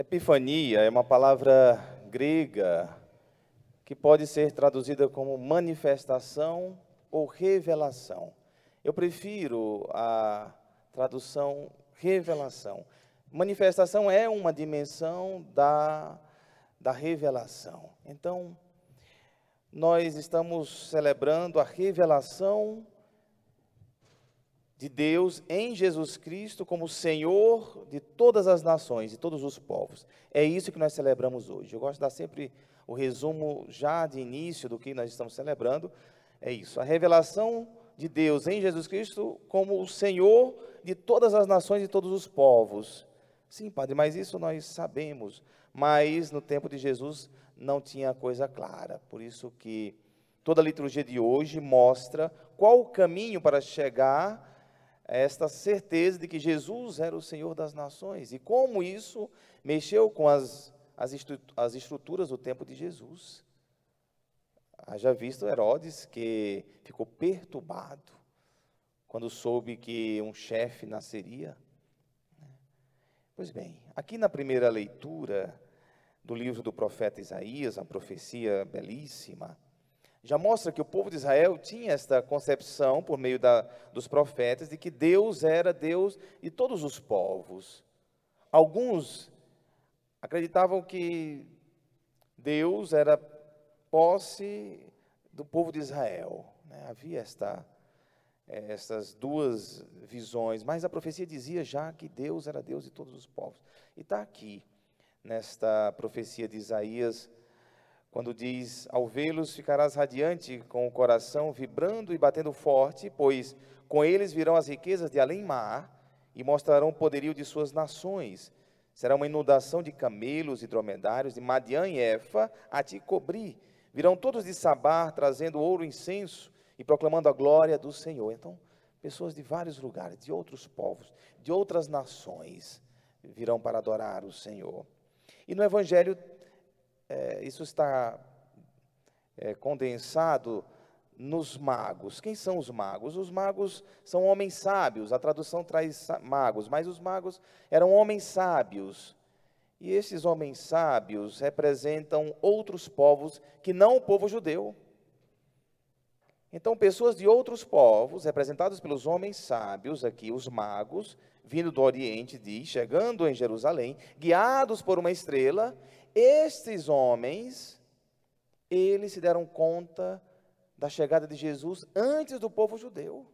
Epifania é uma palavra grega que pode ser traduzida como manifestação ou revelação. Eu prefiro a tradução revelação. Manifestação é uma dimensão da, da revelação. Então, nós estamos celebrando a revelação de Deus em Jesus Cristo como Senhor de todas as nações, de todos os povos. É isso que nós celebramos hoje. Eu gosto de dar sempre o resumo já de início do que nós estamos celebrando. É isso, a revelação de Deus em Jesus Cristo como o Senhor de todas as nações e todos os povos. Sim, padre, mas isso nós sabemos. Mas no tempo de Jesus não tinha coisa clara. Por isso que toda a liturgia de hoje mostra qual o caminho para chegar esta certeza de que Jesus era o Senhor das nações e como isso mexeu com as, as, as estruturas do tempo de Jesus. Haja visto Herodes que ficou perturbado quando soube que um chefe nasceria. Pois bem, aqui na primeira leitura, do livro do profeta Isaías, a profecia belíssima, já mostra que o povo de Israel tinha esta concepção, por meio da, dos profetas, de que Deus era Deus de todos os povos. Alguns acreditavam que Deus era posse do povo de Israel. Né? Havia esta, essas duas visões, mas a profecia dizia já que Deus era Deus de todos os povos. E está aqui nesta profecia de Isaías, quando diz: Ao vê-los ficarás radiante, com o coração vibrando e batendo forte, pois com eles virão as riquezas de além-mar e mostrarão o poderio de suas nações. Será uma inundação de camelos e dromedários, de Madian e Efa, a te cobrir. Virão todos de Sabar, trazendo ouro e incenso e proclamando a glória do Senhor. Então, pessoas de vários lugares, de outros povos, de outras nações, virão para adorar o Senhor. E no Evangelho, é, isso está é, condensado nos magos. Quem são os magos? Os magos são homens sábios, a tradução traz magos, mas os magos eram homens sábios. E esses homens sábios representam outros povos que não o povo judeu. Então, pessoas de outros povos, representadas pelos homens sábios, aqui, os magos, vindo do Oriente, diz, chegando em Jerusalém, guiados por uma estrela, estes homens, eles se deram conta da chegada de Jesus antes do povo judeu.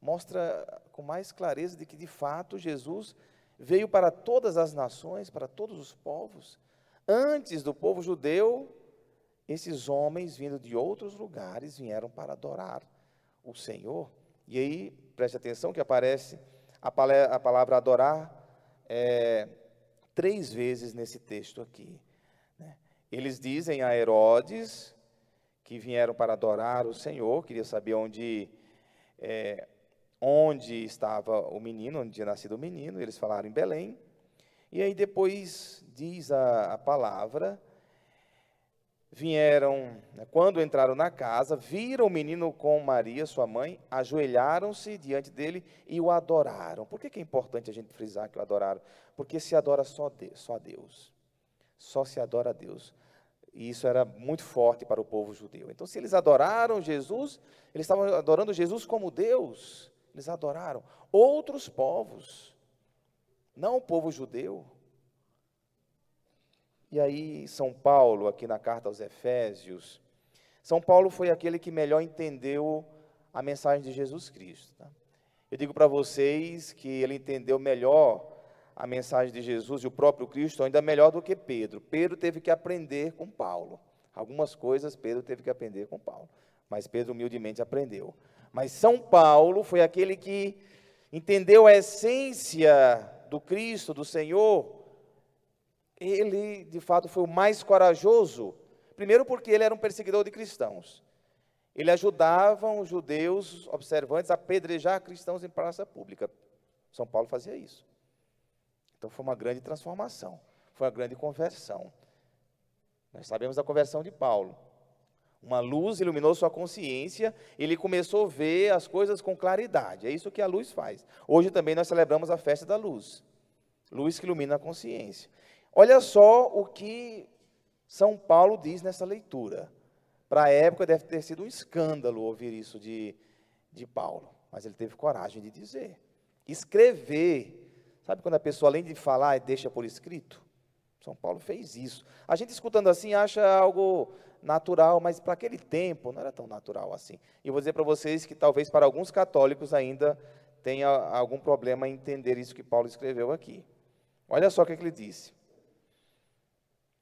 Mostra com mais clareza de que, de fato, Jesus veio para todas as nações, para todos os povos. Antes do povo judeu, esses homens vindo de outros lugares vieram para adorar o Senhor. E aí, preste atenção que aparece a palavra, adorar é, três vezes nesse texto aqui. Né? Eles dizem a Herodes que vieram para adorar o Senhor, queria saber onde, é, onde estava o menino, onde tinha nascido o menino, eles falaram em Belém. E aí depois diz a, a palavra vieram, né, quando entraram na casa, viram o menino com Maria, sua mãe, ajoelharam-se diante dele e o adoraram. Por que, que é importante a gente frisar que o adoraram? Porque se adora só, Deus, só Deus. Só se adora a Deus. E isso era muito forte para o povo judeu. Então, se eles adoraram Jesus, eles estavam adorando Jesus como Deus. Eles adoraram outros povos, não o povo judeu. E aí, São Paulo, aqui na carta aos Efésios, São Paulo foi aquele que melhor entendeu a mensagem de Jesus Cristo. Tá? Eu digo para vocês que ele entendeu melhor a mensagem de Jesus e o próprio Cristo, ainda melhor do que Pedro. Pedro teve que aprender com Paulo. Algumas coisas Pedro teve que aprender com Paulo, mas Pedro humildemente aprendeu. Mas São Paulo foi aquele que entendeu a essência do Cristo, do Senhor, ele de fato foi o mais corajoso, primeiro porque ele era um perseguidor de cristãos. Ele ajudava os judeus observantes a apedrejar cristãos em praça pública. São Paulo fazia isso. Então foi uma grande transformação, foi uma grande conversão. Nós sabemos da conversão de Paulo. Uma luz iluminou sua consciência, ele começou a ver as coisas com claridade. É isso que a luz faz. Hoje também nós celebramos a festa da luz. Luz que ilumina a consciência. Olha só o que São Paulo diz nessa leitura. Para a época deve ter sido um escândalo ouvir isso de, de Paulo, mas ele teve coragem de dizer. Escrever. Sabe quando a pessoa, além de falar, deixa por escrito? São Paulo fez isso. A gente escutando assim acha algo natural, mas para aquele tempo não era tão natural assim. E vou dizer para vocês que talvez para alguns católicos ainda tenha algum problema em entender isso que Paulo escreveu aqui. Olha só o que, é que ele disse.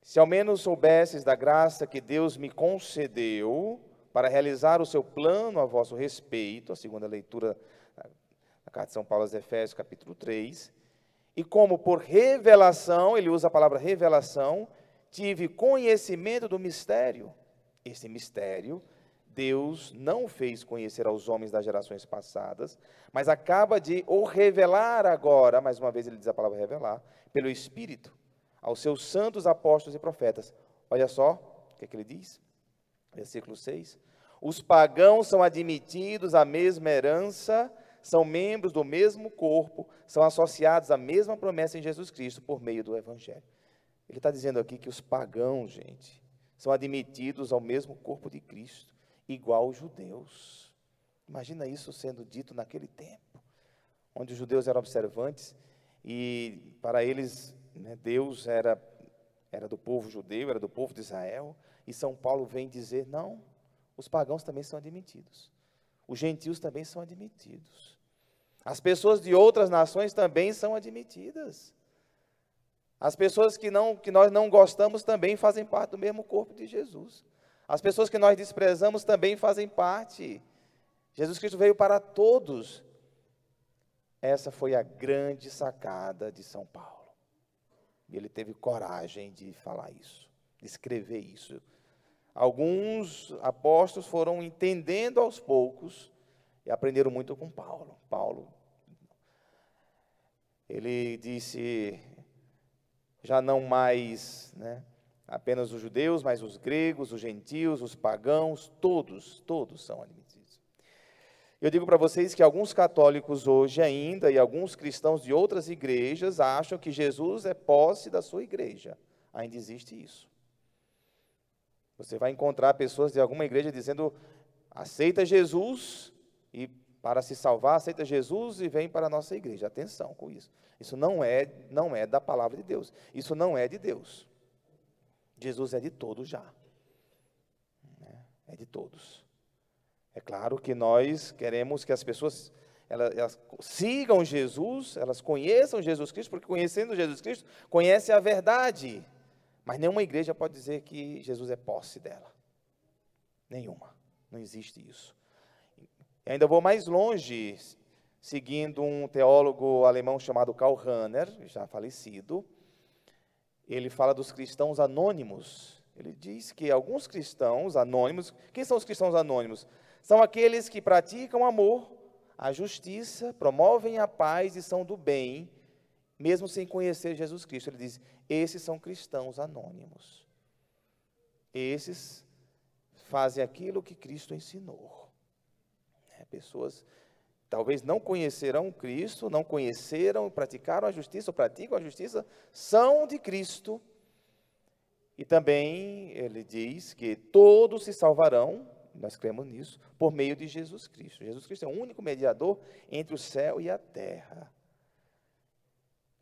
Se ao menos soubesses da graça que Deus me concedeu para realizar o seu plano a vosso respeito, a segunda leitura da carta de São Paulo aos Efésios, capítulo 3, e como por revelação, ele usa a palavra revelação, tive conhecimento do mistério. Esse mistério Deus não fez conhecer aos homens das gerações passadas, mas acaba de o revelar agora, mais uma vez ele diz a palavra revelar, pelo Espírito, aos seus santos apóstolos e profetas. Olha só o que, é que ele diz, versículo 6. Os pagãos são admitidos à mesma herança, são membros do mesmo corpo, são associados à mesma promessa em Jesus Cristo por meio do Evangelho. Ele está dizendo aqui que os pagãos, gente, são admitidos ao mesmo corpo de Cristo, igual os judeus. Imagina isso sendo dito naquele tempo, onde os judeus eram observantes e para eles né, Deus era, era do povo judeu, era do povo de Israel, e São Paulo vem dizer: não, os pagãos também são admitidos, os gentios também são admitidos, as pessoas de outras nações também são admitidas. As pessoas que, não, que nós não gostamos também fazem parte do mesmo corpo de Jesus. As pessoas que nós desprezamos também fazem parte. Jesus Cristo veio para todos. Essa foi a grande sacada de São Paulo. E ele teve coragem de falar isso, de escrever isso. Alguns apóstolos foram entendendo aos poucos e aprenderam muito com Paulo. Paulo, ele disse já não mais né, apenas os judeus, mas os gregos, os gentios, os pagãos, todos, todos são admitidos. Eu digo para vocês que alguns católicos hoje ainda e alguns cristãos de outras igrejas acham que Jesus é posse da sua igreja. Ainda existe isso. Você vai encontrar pessoas de alguma igreja dizendo: aceita Jesus e para se salvar, aceita Jesus e vem para a nossa igreja. Atenção com isso. Isso não é, não é da palavra de Deus. Isso não é de Deus. Jesus é de todos já. É de todos. É claro que nós queremos que as pessoas elas, elas, sigam Jesus, elas conheçam Jesus Cristo, porque conhecendo Jesus Cristo, conhece a verdade. Mas nenhuma igreja pode dizer que Jesus é posse dela. Nenhuma. Não existe isso. E ainda vou mais longe, seguindo um teólogo alemão chamado Karl Rahner, já falecido. Ele fala dos cristãos anônimos. Ele diz que alguns cristãos anônimos, quem são os cristãos anônimos? São aqueles que praticam amor, a justiça, promovem a paz e são do bem, mesmo sem conhecer Jesus Cristo. Ele diz: esses são cristãos anônimos. Esses fazem aquilo que Cristo ensinou. É, pessoas talvez não conhecerão Cristo, não conheceram, praticaram a justiça, ou praticam a justiça, são de Cristo. E também ele diz que todos se salvarão, nós cremos nisso, por meio de Jesus Cristo. Jesus Cristo é o único mediador entre o céu e a terra.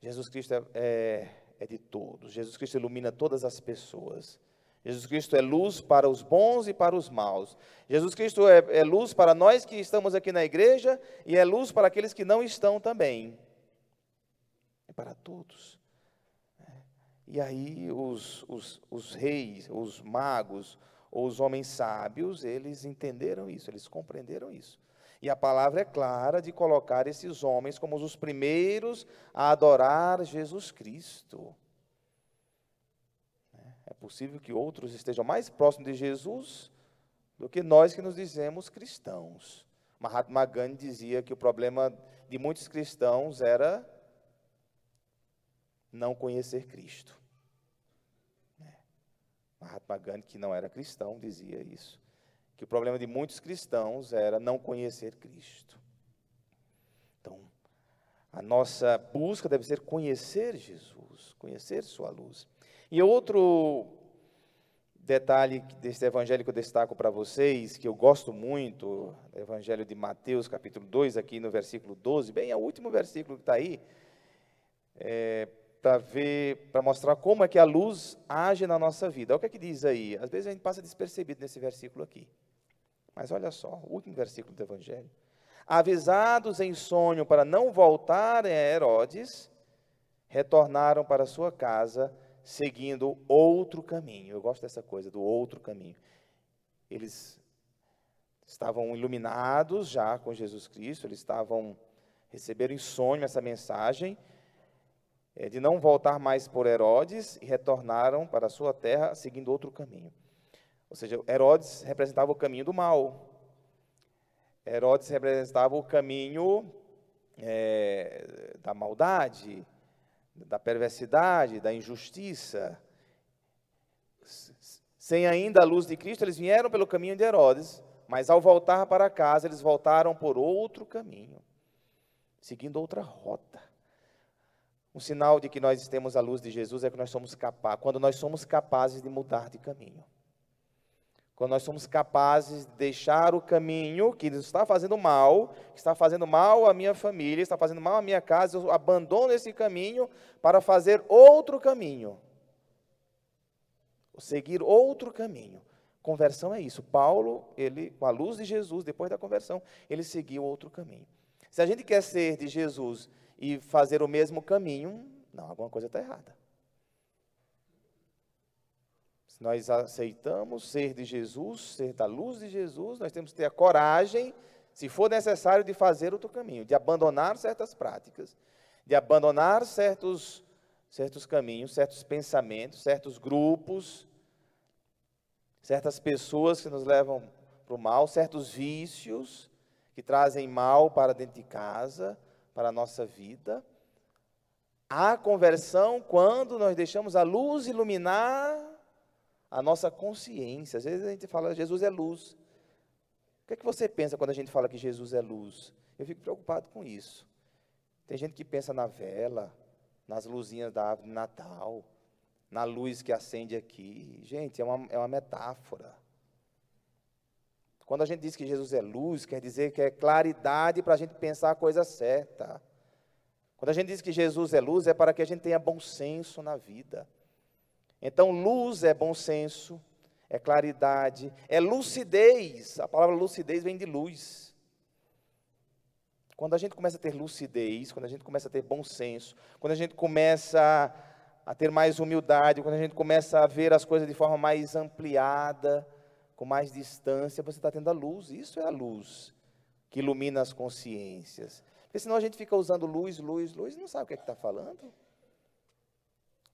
Jesus Cristo é, é, é de todos. Jesus Cristo ilumina todas as pessoas. Jesus Cristo é luz para os bons e para os maus. Jesus Cristo é, é, luz para nós que estamos aqui na igreja e é luz para aqueles que não estão também. É para todos. E aí os, os, os reis, os magos, ou os homens sábios, eles entenderam isso, eles compreenderam isso. E a palavra é clara de colocar esses homens como os primeiros a adorar Jesus Cristo. É possível que outros estejam mais próximos de Jesus do que nós que nos dizemos cristãos. Mahatma Gandhi dizia que o problema de muitos cristãos era não conhecer Cristo. Mahatma Gandhi, que não era cristão, dizia isso. Que o problema de muitos cristãos era não conhecer Cristo. Então, A nossa busca deve ser conhecer Jesus, conhecer Sua luz. E outro detalhe desse evangelho que eu destaco para vocês, que eu gosto muito, evangelho de Mateus, capítulo 2, aqui no versículo 12, bem, é o último versículo que está aí, é, para ver, para mostrar como é que a luz age na nossa vida. Olha o que é que diz aí. Às vezes a gente passa despercebido nesse versículo aqui. Mas olha só, o último versículo do Evangelho. Avisados em sonho para não voltarem a Herodes, retornaram para sua casa, seguindo outro caminho. Eu gosto dessa coisa, do outro caminho. Eles estavam iluminados já com Jesus Cristo, eles estavam receberam em sonho essa mensagem de não voltar mais por Herodes e retornaram para a sua terra seguindo outro caminho. Ou seja, Herodes representava o caminho do mal. Herodes representava o caminho é, da maldade, da perversidade, da injustiça. Sem ainda a luz de Cristo, eles vieram pelo caminho de Herodes, mas ao voltar para casa, eles voltaram por outro caminho, seguindo outra rota. Um sinal de que nós temos a luz de Jesus é que nós somos capazes, quando nós somos capazes de mudar de caminho. Quando nós somos capazes de deixar o caminho que está fazendo mal, que está fazendo mal à minha família, está fazendo mal à minha casa, eu abandono esse caminho para fazer outro caminho. Seguir outro caminho. Conversão é isso. Paulo, ele, com a luz de Jesus, depois da conversão, ele seguiu outro caminho. Se a gente quer ser de Jesus e fazer o mesmo caminho, não, alguma coisa está errada. Se nós aceitamos ser de Jesus, ser da luz de Jesus, nós temos que ter a coragem, se for necessário, de fazer outro caminho, de abandonar certas práticas, de abandonar certos, certos caminhos, certos pensamentos, certos grupos, certas pessoas que nos levam para o mal, certos vícios que trazem mal para dentro de casa, para a nossa vida. Há conversão quando nós deixamos a luz iluminar a nossa consciência. Às vezes a gente fala, Jesus é luz. O que é que você pensa quando a gente fala que Jesus é luz? Eu fico preocupado com isso. Tem gente que pensa na vela, nas luzinhas da árvore de Natal, na luz que acende aqui. Gente, é uma, é uma metáfora. Quando a gente diz que Jesus é luz, quer dizer que é claridade para a gente pensar a coisa certa. Quando a gente diz que Jesus é luz, é para que a gente tenha bom senso na vida. Então, luz é bom senso, é claridade, é lucidez. A palavra lucidez vem de luz. Quando a gente começa a ter lucidez, quando a gente começa a ter bom senso, quando a gente começa a ter mais humildade, quando a gente começa a ver as coisas de forma mais ampliada, com mais distância, você está tendo a luz. Isso é a luz que ilumina as consciências. Porque senão a gente fica usando luz, luz, luz, e não sabe o que é está falando.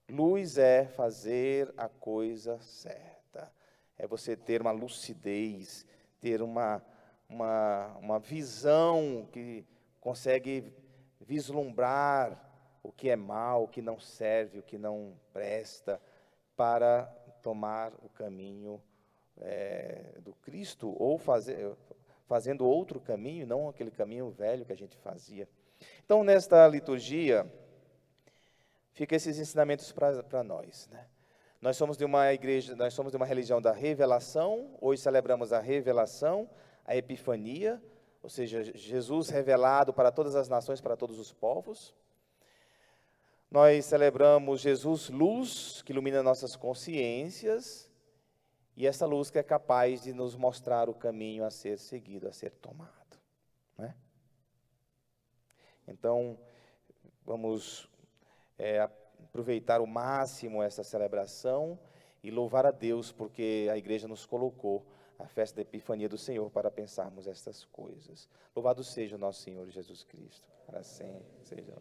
Luz é fazer a coisa certa. É você ter uma lucidez, ter uma, uma, uma visão que consegue vislumbrar o que é mal, o que não serve, o que não presta, para tomar o caminho é, do Cristo ou fazer, fazendo outro caminho, não aquele caminho velho que a gente fazia. Então, nesta liturgia, fica esses ensinamentos para nós. Né? Nós somos de uma igreja, nós somos de uma religião da revelação, hoje celebramos a revelação, a epifania, ou seja, Jesus revelado para todas as nações, para todos os povos. Nós celebramos Jesus luz, que ilumina nossas consciências, e essa luz que é capaz de nos mostrar o caminho a ser seguido, a ser tomado. Né? Então, vamos é, aproveitar o máximo essa celebração e louvar a Deus, porque a igreja nos colocou a festa da Epifania do Senhor para pensarmos estas coisas. Louvado seja o nosso Senhor Jesus Cristo, para sempre seja.